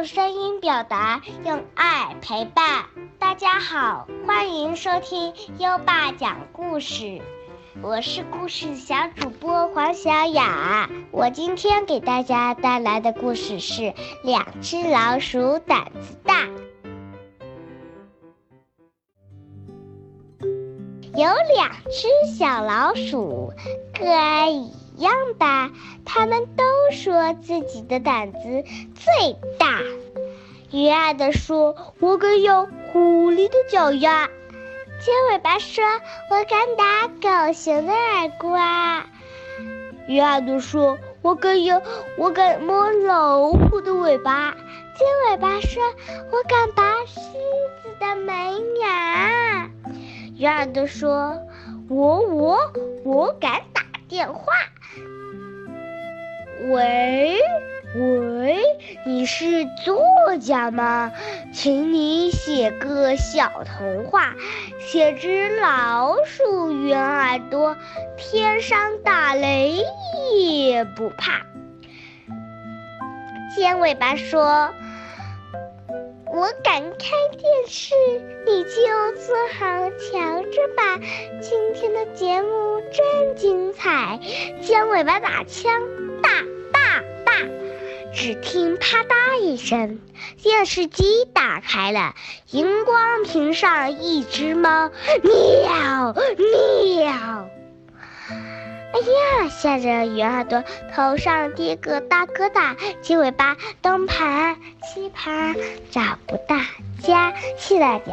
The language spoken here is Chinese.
用声音表达，用爱陪伴。大家好，欢迎收听优爸讲故事，我是故事小主播黄小雅。我今天给大家带来的故事是《两只老鼠胆子大》。有两只小老鼠，个儿一一样吧，他们都说自己的胆子最大。鱼儿的说：“我敢咬狐狸的脚丫。”尖尾巴说：“我敢打狗熊的耳瓜。”鱼儿的说：“我敢咬，我敢摸老虎的尾巴。”尖尾巴说：“我敢拔狮子的门牙。”鱼儿的说：“我我我敢电话。”喂喂，你是作家吗？请你写个小童话，写只老鼠圆耳朵，天上打雷也不怕。尖尾巴说。我敢开电视，你就坐好瞧着吧。今天的节目真精彩，尖尾巴打枪，大大大！只听啪嗒一声，电视机打开了，荧光屏上一只猫，喵喵。哎呀！吓着鱼耳朵头上跌个大疙瘩，鸡尾巴东爬西爬，找不到家。谢谢大家。